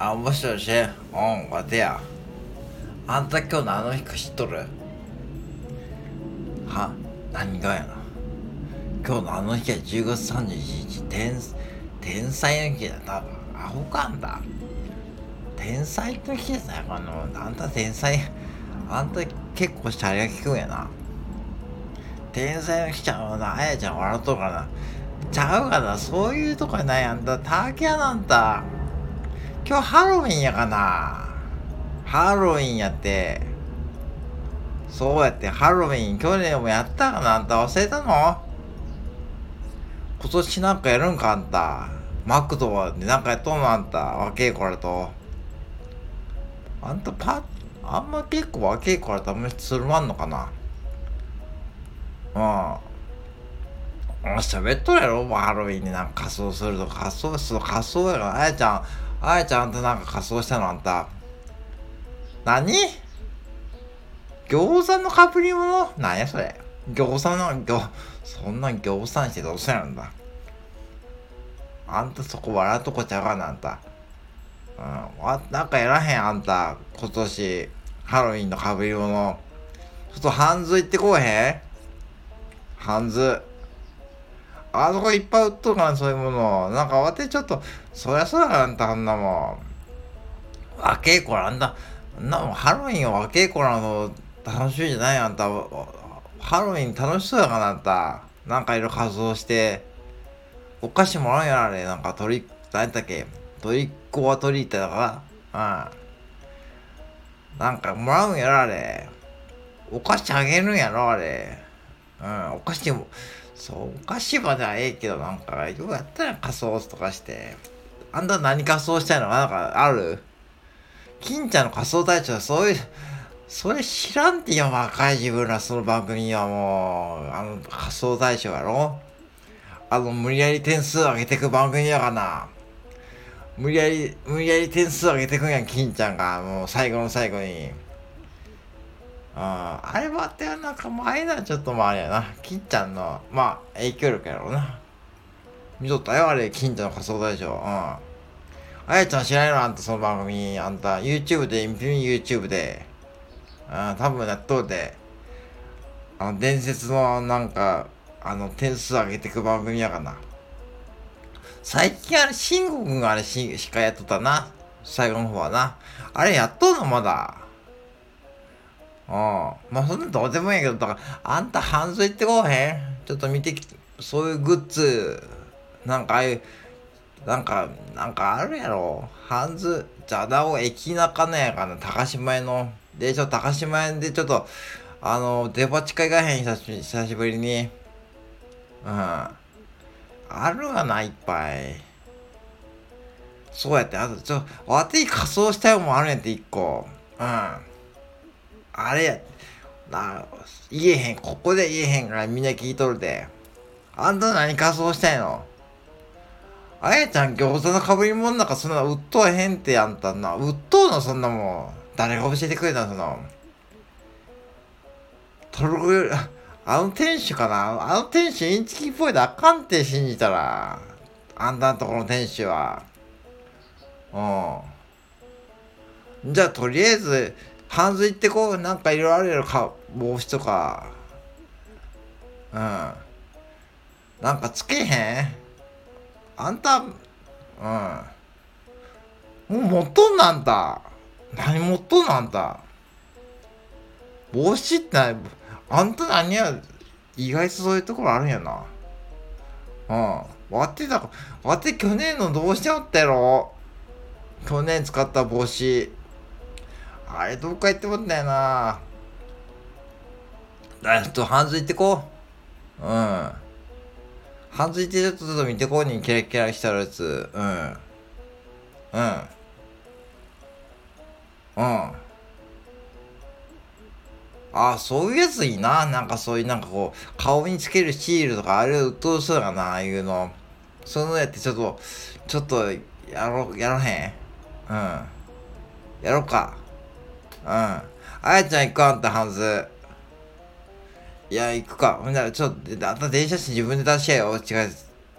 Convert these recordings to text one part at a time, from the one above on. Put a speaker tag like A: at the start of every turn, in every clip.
A: あ、もしもしうん、わてや。あんた今日何の日か知っとる？は？何がやな？今日のあの日は10月31日、天、天才の日だ。多分、アホかんた。天才の日ですね。あの、あんた天才、あんた結構シャレが効くんやな。天才の日ちゃうな。あやちゃん笑っとるかな。ちゃうかな？そういうとこない？あんた。タケやなんた。今日ハロウィンやかな？ハロウィンやって。そうやって、ハロウィン去年もやったかな？あんた忘れたの？今年なんかやるんかあんた？マクドでなんかやっとんの？あんた。若え子らと。あんたパッあんま結構若え子らとあんまりつるまんのかな？うん。喋っとるやろ？もうハロウィンになんか仮装するとか仮装する仮装やろあやちゃん。あやちゃんあんたなんか仮装したのあんた。何？餃子のかぶり物？なんやそれ？餃子の餃そんな餃子にしてどうせやるんだ？あんたそこ笑うとこちゃうかなあんた。うん。わなんかやらへんあんた。今年ハロウィンのかぶり物。ちょっとハンズ行ってこうへん？ハンズあそこいっぱい売っとるからそういうもの。なんかわてちょっとそりゃそうやあんたあんなもん。若え子らあんたあんなもんハロウィンは若え子らの楽しみじゃないあんた。ハロウィン楽しそうやからあんた。なんかいろいろ仮装してお菓子もらうんやあれ。なんかトリ何やったっけ？トリックはトリートだから。うん。なんかもらうんやろあれ。お菓子あげるんやろあれ。うんお菓子もそうお菓子まではええけどなんかようやったら仮装とかしてあんた何仮装したいのなんかある？金ちゃんの仮装大賞そういうそれ知らんってよ若い自分らその番組はもう。あの仮装大賞やろ？あの無理やり点数上げてく番組やかな。無理やり無理やり点数上げてくんやん金ちゃんが。もう最後の最後に。ああれはってなんかもうあれなちょっとまああれやな。金ちゃんのまあ影響力やろうな。見とったよあれ金ちゃんの仮装大賞。うん。あやちゃん知らないのあんたその番組。あんた YouTube で見てみ YouTube で。うん多分やっとるであの伝説のなんかあの点数上げてく番組やかな。最近あれ慎吾くんがあれししかやっとったな。最後の方はな。あれやっとんのまだ。うん。まあそんなどうでもいいけど、だから、あんた半ズ行ってこうへんちょっと見てき、そういうグッズ、なんかああいう、なんか、なんかあるやろ。ハンズ、じゃだ駅中のやかな、高島屋の。で、ちょっと高島屋でちょっと、あの、デパ地下行かへん、久し久しぶりに。うん。あるがな、いっぱい。そうやって、あと、ちょ、わて仮装したいもんあるんって、一個。うん。あれや、な、言えへん、ここで言えへんからみんな聞いとるで。あんた何仮装したいの？あやちゃん餃子のかぶり物なんかそんな売っとへんってあんたな。売っとうのそんなもん。誰が教えてくれたのその？トルコあの店主かな？あの店主インチキっぽいであかんって信じたら。あんたのとこの店主は。うん。じゃあとりあえず、ハンズ行ってこう、なんかいろいろあるやろか、帽子とか。うん。なんかつけへん？あんた、うん。もう持っとんなんた。何持っとんのあんた。帽子ってない、あんた何や、意外とそういうところあるんやな。うん。わってたか、わって去年のどうしておったやろ去年使った帽子。あれどっか行ってもったよなだちょっとハンズ行ってこう。うん。ハンズ行ってちょっとちょっと見てこうにキラキラしたやつ。うん。うん。うん。ああ、そういうやついいな。なんかそういうなんかこう、顔につけるシールとか、あれうっとうそうかな、ああいうの。そういうのやってちょっと、ちょっと、やろ、やらへんうん。やろうか。うん。あやちゃん行こうあんた、ハンズ。いや、行くか。ほんなら、ちょっと、あと電車賃自分で出しちゃえよ。違う。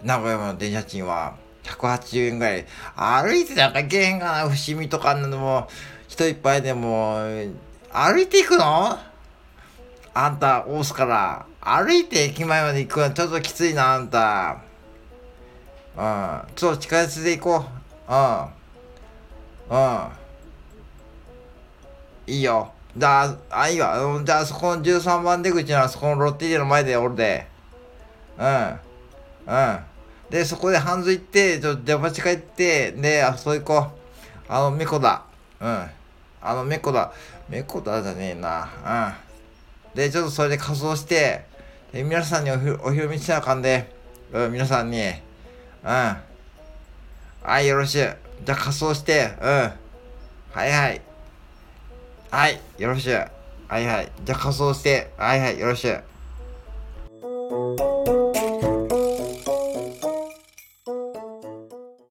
A: 名古屋の電車賃は。180円ぐらい。歩いてなんか行けへんかな。伏見とかなのも、人いっぱいでも、歩いて行くの？あんた、大須から。歩いて駅前まで行くのちょっときついな、あんた。うん。ちょっと地下鉄で行こう。うん。うん。いいよ。じゃあ、あ、いいわ。じゃあ、そこの13番出口のあそこのロッテリアの前でおるで。うん。うん。で、そこでハンズ行って、ちょっと出町帰って、で、あそこ行こう。あの、メコだ。うん。あの、メコだ。メコだじゃねえな。うん。で、ちょっとそれで仮装して、で皆さんにおひお披露目しなあかんで。うん、皆さんに。うん。はい、よろしゅ。じゃあ仮装して、うん。はいはい。はい、よろしゅう。はいはい。じゃあ仮装して、はいはい、よろしゅう。